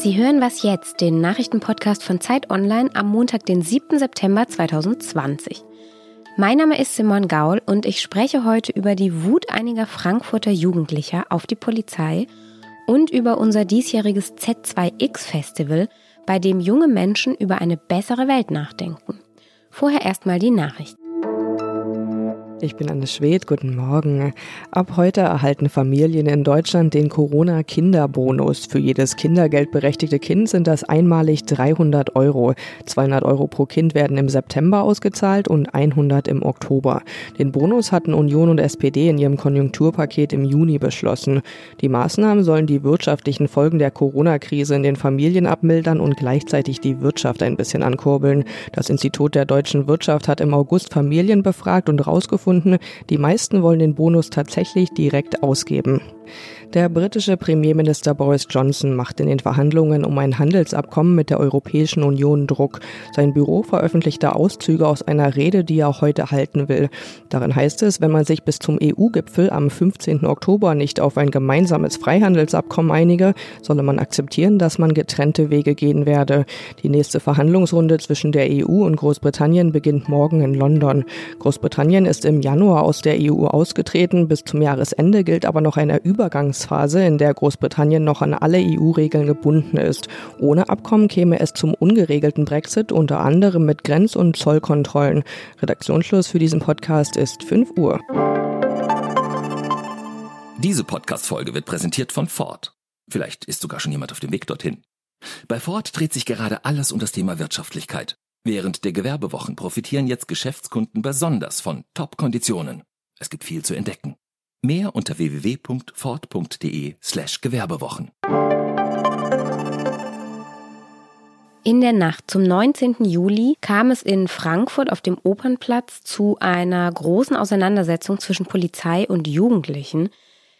Sie hören was jetzt, den Nachrichtenpodcast von Zeit Online am Montag, den 7. September 2020. Mein Name ist Simon Gaul und ich spreche heute über die Wut einiger Frankfurter Jugendlicher auf die Polizei und über unser diesjähriges Z2X Festival, bei dem junge Menschen über eine bessere Welt nachdenken. Vorher erstmal die Nachrichten. Ich bin Anne Schwed, guten Morgen. Ab heute erhalten Familien in Deutschland den Corona-Kinderbonus. Für jedes kindergeldberechtigte Kind sind das einmalig 300 Euro. 200 Euro pro Kind werden im September ausgezahlt und 100 im Oktober. Den Bonus hatten Union und SPD in ihrem Konjunkturpaket im Juni beschlossen. Die Maßnahmen sollen die wirtschaftlichen Folgen der Corona-Krise in den Familien abmildern und gleichzeitig die Wirtschaft ein bisschen ankurbeln. Das Institut der deutschen Wirtschaft hat im August Familien befragt und herausgefunden, gefunden, die meisten wollen den Bonus tatsächlich direkt ausgeben. Der britische Premierminister Boris Johnson macht in den Verhandlungen um ein Handelsabkommen mit der Europäischen Union Druck. Sein Büro veröffentlichte Auszüge aus einer Rede, die er heute halten will. Darin heißt es, wenn man sich bis zum EU-Gipfel am 15. Oktober nicht auf ein gemeinsames Freihandelsabkommen einige, solle man akzeptieren, dass man getrennte Wege gehen werde. Die nächste Verhandlungsrunde zwischen der EU und Großbritannien beginnt morgen in London. Großbritannien ist im Januar aus der EU ausgetreten. Bis zum Jahresende gilt aber noch eine Übergangs Übergangsphase, in der Großbritannien noch an alle EU-Regeln gebunden ist. Ohne Abkommen käme es zum ungeregelten Brexit, unter anderem mit Grenz- und Zollkontrollen. Redaktionsschluss für diesen Podcast ist 5 Uhr. Diese Podcast-Folge wird präsentiert von Ford. Vielleicht ist sogar schon jemand auf dem Weg dorthin. Bei Ford dreht sich gerade alles um das Thema Wirtschaftlichkeit. Während der Gewerbewochen profitieren jetzt Geschäftskunden besonders von Top-Konditionen. Es gibt viel zu entdecken. Mehr unter www.ford.de slash Gewerbewochen. In der Nacht zum 19. Juli kam es in Frankfurt auf dem Opernplatz zu einer großen Auseinandersetzung zwischen Polizei und Jugendlichen.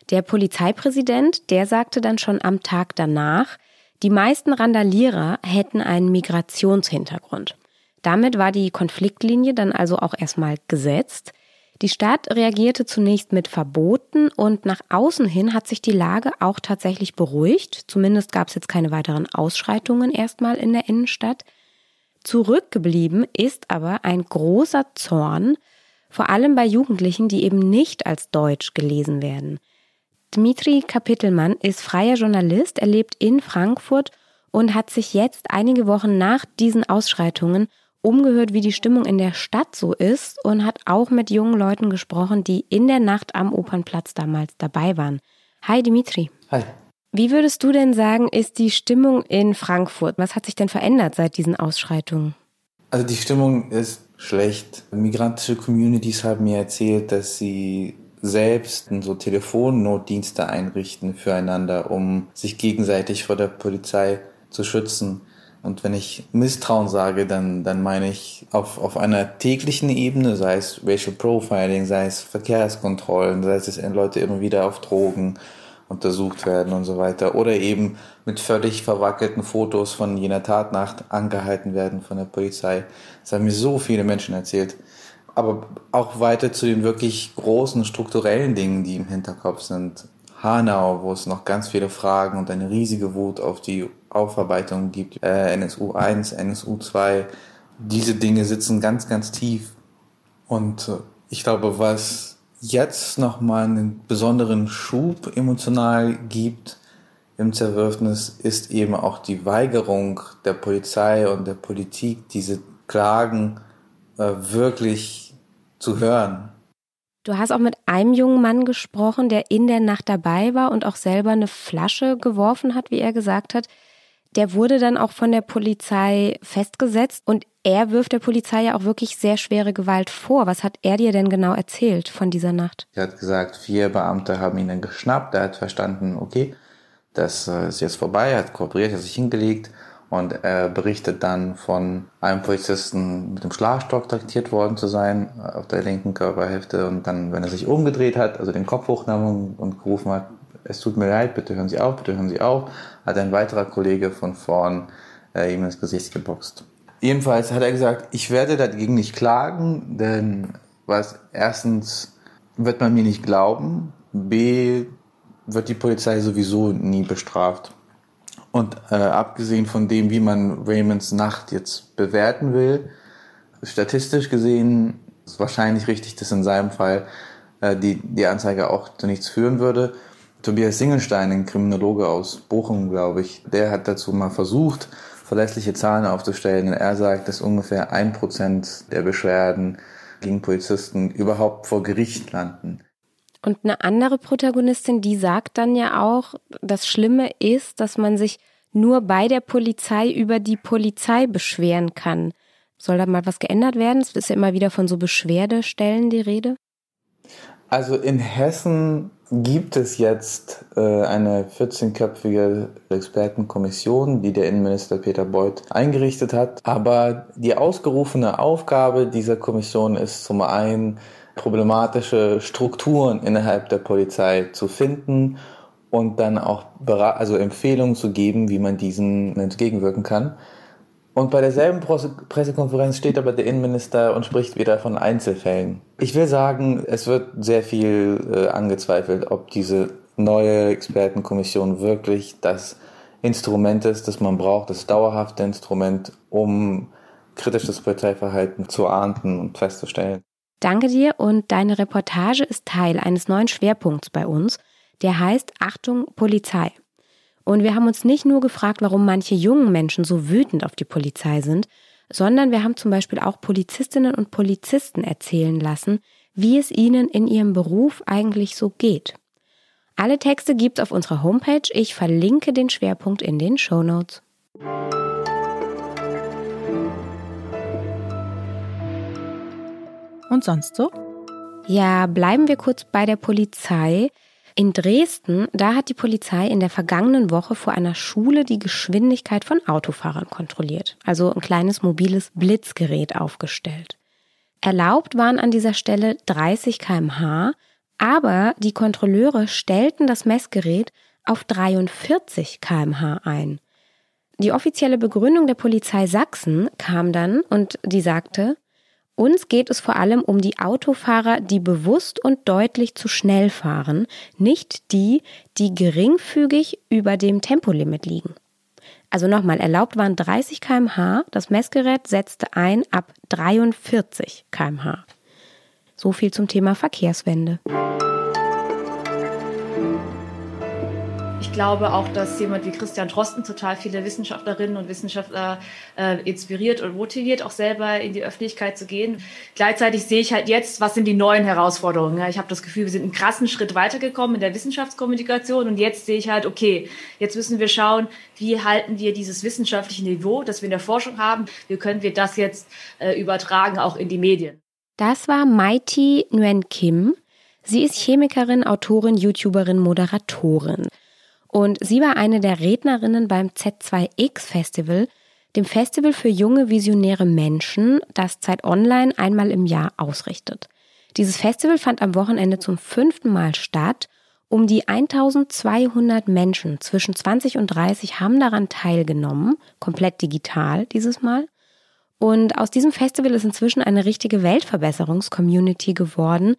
Der Polizeipräsident, der sagte dann schon am Tag danach, die meisten Randalierer hätten einen Migrationshintergrund. Damit war die Konfliktlinie dann also auch erstmal gesetzt. Die Stadt reagierte zunächst mit Verboten und nach außen hin hat sich die Lage auch tatsächlich beruhigt. Zumindest gab es jetzt keine weiteren Ausschreitungen erstmal in der Innenstadt. Zurückgeblieben ist aber ein großer Zorn, vor allem bei Jugendlichen, die eben nicht als Deutsch gelesen werden. Dmitri Kapitelmann ist freier Journalist, er lebt in Frankfurt und hat sich jetzt einige Wochen nach diesen Ausschreitungen umgehört, wie die Stimmung in der Stadt so ist und hat auch mit jungen Leuten gesprochen, die in der Nacht am Opernplatz damals dabei waren. Hi Dimitri. Hi. Wie würdest du denn sagen, ist die Stimmung in Frankfurt? Was hat sich denn verändert seit diesen Ausschreitungen? Also die Stimmung ist schlecht. Migrantische Communities haben mir erzählt, dass sie selbst so Telefonnotdienste einrichten füreinander, um sich gegenseitig vor der Polizei zu schützen. Und wenn ich Misstrauen sage, dann, dann meine ich auf, auf einer täglichen Ebene, sei es Racial Profiling, sei es Verkehrskontrollen, sei es, dass Leute immer wieder auf Drogen untersucht werden und so weiter. Oder eben mit völlig verwackelten Fotos von jener Tatnacht angehalten werden von der Polizei. Das haben mir so viele Menschen erzählt. Aber auch weiter zu den wirklich großen strukturellen Dingen, die im Hinterkopf sind. Hanau, wo es noch ganz viele Fragen und eine riesige Wut auf die Aufarbeitung gibt, äh, NSU 1, NSU 2, diese Dinge sitzen ganz, ganz tief. Und äh, ich glaube, was jetzt nochmal einen besonderen Schub emotional gibt im Zerwürfnis, ist eben auch die Weigerung der Polizei und der Politik, diese Klagen äh, wirklich zu hören. Du hast auch mit einem jungen Mann gesprochen, der in der Nacht dabei war und auch selber eine Flasche geworfen hat, wie er gesagt hat. Der wurde dann auch von der Polizei festgesetzt und er wirft der Polizei ja auch wirklich sehr schwere Gewalt vor. Was hat er dir denn genau erzählt von dieser Nacht? Er hat gesagt, vier Beamte haben ihn dann geschnappt. Er hat verstanden, okay, das äh, ist jetzt vorbei. Er hat kooperiert, hat sich hingelegt und er berichtet dann von einem Polizisten mit dem Schlagstock traktiert worden zu sein auf der linken Körperhälfte und dann, wenn er sich umgedreht hat, also den Kopf hochnahm und gerufen hat, es tut mir leid, bitte hören Sie auf, bitte hören Sie auf, hat ein weiterer Kollege von vorn äh, ihm ins Gesicht geboxt. Jedenfalls hat er gesagt, ich werde dagegen nicht klagen, denn was erstens wird man mir nicht glauben B wird die Polizei sowieso nie bestraft. Und äh, abgesehen von dem, wie man Raymonds Nacht jetzt bewerten will, statistisch gesehen ist wahrscheinlich richtig, dass in seinem Fall äh, die, die Anzeige auch zu nichts führen würde. Tobias Singelstein, ein Kriminologe aus Bochum, glaube ich, der hat dazu mal versucht, verlässliche Zahlen aufzustellen. Und er sagt, dass ungefähr ein Prozent der Beschwerden gegen Polizisten überhaupt vor Gericht landen. Und eine andere Protagonistin, die sagt dann ja auch, das Schlimme ist, dass man sich nur bei der Polizei über die Polizei beschweren kann. Soll da mal was geändert werden? Es ist ja immer wieder von so Beschwerdestellen die Rede. Also in Hessen gibt es jetzt äh, eine 14-köpfige Expertenkommission, die der Innenminister Peter Beuth eingerichtet hat. Aber die ausgerufene Aufgabe dieser Kommission ist zum einen problematische Strukturen innerhalb der Polizei zu finden und dann auch also Empfehlungen zu geben, wie man diesen entgegenwirken kann. Und bei derselben Pressekonferenz steht aber der Innenminister und spricht wieder von Einzelfällen. Ich will sagen, es wird sehr viel äh, angezweifelt, ob diese neue Expertenkommission wirklich das Instrument ist, das man braucht, das dauerhafte Instrument, um kritisches Parteiverhalten zu ahnden und festzustellen. Danke dir und deine Reportage ist Teil eines neuen Schwerpunkts bei uns, der heißt Achtung Polizei. Und wir haben uns nicht nur gefragt, warum manche jungen Menschen so wütend auf die Polizei sind, sondern wir haben zum Beispiel auch Polizistinnen und Polizisten erzählen lassen, wie es ihnen in ihrem Beruf eigentlich so geht. Alle Texte gibt's auf unserer Homepage. Ich verlinke den Schwerpunkt in den Show Notes. Und sonst so? Ja, bleiben wir kurz bei der Polizei. In Dresden, da hat die Polizei in der vergangenen Woche vor einer Schule die Geschwindigkeit von Autofahrern kontrolliert, also ein kleines mobiles Blitzgerät aufgestellt. Erlaubt waren an dieser Stelle 30 kmh, aber die Kontrolleure stellten das Messgerät auf 43 kmh ein. Die offizielle Begründung der Polizei Sachsen kam dann und die sagte, uns geht es vor allem um die Autofahrer, die bewusst und deutlich zu schnell fahren, nicht die, die geringfügig über dem Tempolimit liegen. Also nochmal, erlaubt waren 30 kmh, das Messgerät setzte ein ab 43 kmh. So viel zum Thema Verkehrswende. Ich glaube auch, dass jemand wie Christian Drosten total viele Wissenschaftlerinnen und Wissenschaftler äh, inspiriert und motiviert, auch selber in die Öffentlichkeit zu gehen. Gleichzeitig sehe ich halt jetzt, was sind die neuen Herausforderungen. Ich habe das Gefühl, wir sind einen krassen Schritt weitergekommen in der Wissenschaftskommunikation und jetzt sehe ich halt, okay, jetzt müssen wir schauen, wie halten wir dieses wissenschaftliche Niveau, das wir in der Forschung haben, wie können wir das jetzt äh, übertragen auch in die Medien. Das war Mighty Nguyen Kim. Sie ist Chemikerin, Autorin, YouTuberin, Moderatorin. Und sie war eine der Rednerinnen beim Z2X Festival, dem Festival für junge visionäre Menschen, das Zeit Online einmal im Jahr ausrichtet. Dieses Festival fand am Wochenende zum fünften Mal statt. Um die 1200 Menschen zwischen 20 und 30 haben daran teilgenommen, komplett digital dieses Mal. Und aus diesem Festival ist inzwischen eine richtige Weltverbesserungscommunity geworden,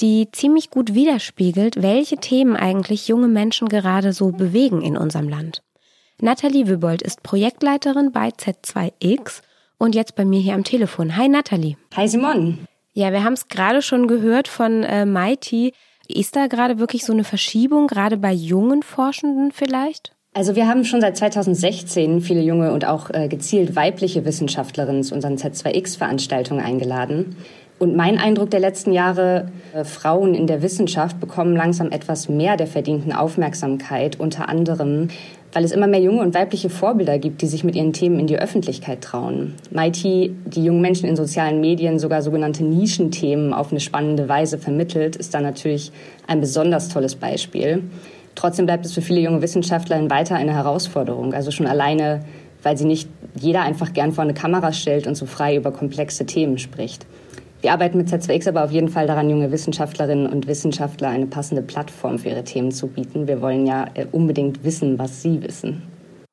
die ziemlich gut widerspiegelt, welche Themen eigentlich junge Menschen gerade so bewegen in unserem Land. Nathalie Wübold ist Projektleiterin bei Z2X und jetzt bei mir hier am Telefon. Hi Nathalie. Hi Simon. Ja, wir haben es gerade schon gehört von äh, Mighty. Ist da gerade wirklich so eine Verschiebung, gerade bei jungen Forschenden vielleicht? Also wir haben schon seit 2016 viele junge und auch äh, gezielt weibliche Wissenschaftlerinnen zu unseren Z2X-Veranstaltungen eingeladen. Und mein Eindruck der letzten Jahre, äh, Frauen in der Wissenschaft bekommen langsam etwas mehr der verdienten Aufmerksamkeit, unter anderem, weil es immer mehr junge und weibliche Vorbilder gibt, die sich mit ihren Themen in die Öffentlichkeit trauen. Mighty, die jungen Menschen in sozialen Medien sogar sogenannte Nischenthemen auf eine spannende Weise vermittelt, ist da natürlich ein besonders tolles Beispiel. Trotzdem bleibt es für viele junge Wissenschaftler weiter eine Herausforderung. Also schon alleine, weil sie nicht jeder einfach gern vor eine Kamera stellt und so frei über komplexe Themen spricht. Wir arbeiten mit Z2X aber auf jeden Fall daran, junge Wissenschaftlerinnen und Wissenschaftler eine passende Plattform für ihre Themen zu bieten. Wir wollen ja äh, unbedingt wissen, was sie wissen.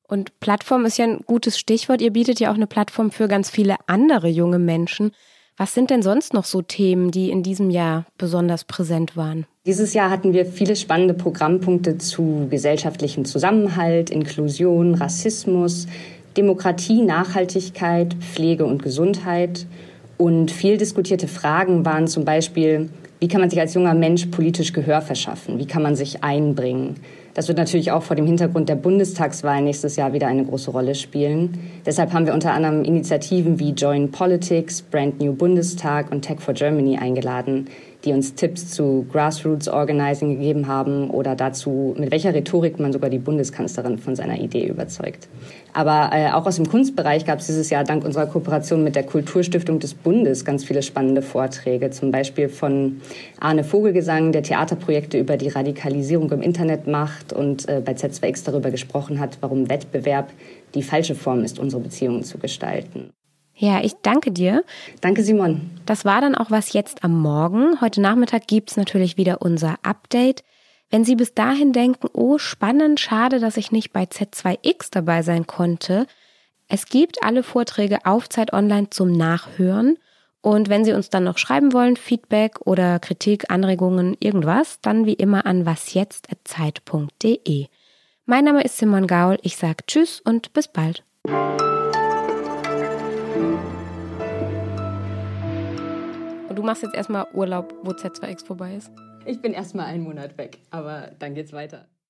Und Plattform ist ja ein gutes Stichwort. Ihr bietet ja auch eine Plattform für ganz viele andere junge Menschen. Was sind denn sonst noch so Themen, die in diesem Jahr besonders präsent waren? Dieses Jahr hatten wir viele spannende Programmpunkte zu gesellschaftlichem Zusammenhalt, Inklusion, Rassismus, Demokratie, Nachhaltigkeit, Pflege und Gesundheit. Und viel diskutierte Fragen waren zum Beispiel, wie kann man sich als junger Mensch politisch Gehör verschaffen? Wie kann man sich einbringen? Das wird natürlich auch vor dem Hintergrund der Bundestagswahl nächstes Jahr wieder eine große Rolle spielen. Deshalb haben wir unter anderem Initiativen wie Join Politics, Brand New Bundestag und Tech for Germany eingeladen, die uns Tipps zu Grassroots Organizing gegeben haben oder dazu, mit welcher Rhetorik man sogar die Bundeskanzlerin von seiner Idee überzeugt. Aber äh, auch aus dem Kunstbereich gab es dieses Jahr dank unserer Kooperation mit der Kulturstiftung des Bundes ganz viele spannende Vorträge. Zum Beispiel von Arne Vogelgesang, der Theaterprojekte über die Radikalisierung im Internet macht und äh, bei Z2X darüber gesprochen hat, warum Wettbewerb die falsche Form ist, unsere Beziehungen zu gestalten. Ja, ich danke dir. Danke, Simon. Das war dann auch was jetzt am Morgen. Heute Nachmittag gibt's natürlich wieder unser Update. Wenn Sie bis dahin denken, oh, spannend, schade, dass ich nicht bei Z2X dabei sein konnte. Es gibt alle Vorträge auf Zeit Online zum Nachhören. Und wenn Sie uns dann noch schreiben wollen, Feedback oder Kritik, Anregungen, irgendwas, dann wie immer an wasjetzt.zeit.de. Mein Name ist Simon Gaul. Ich sage Tschüss und bis bald. Du machst jetzt erstmal Urlaub, wo Z2X vorbei ist? Ich bin erstmal einen Monat weg, aber dann geht's weiter.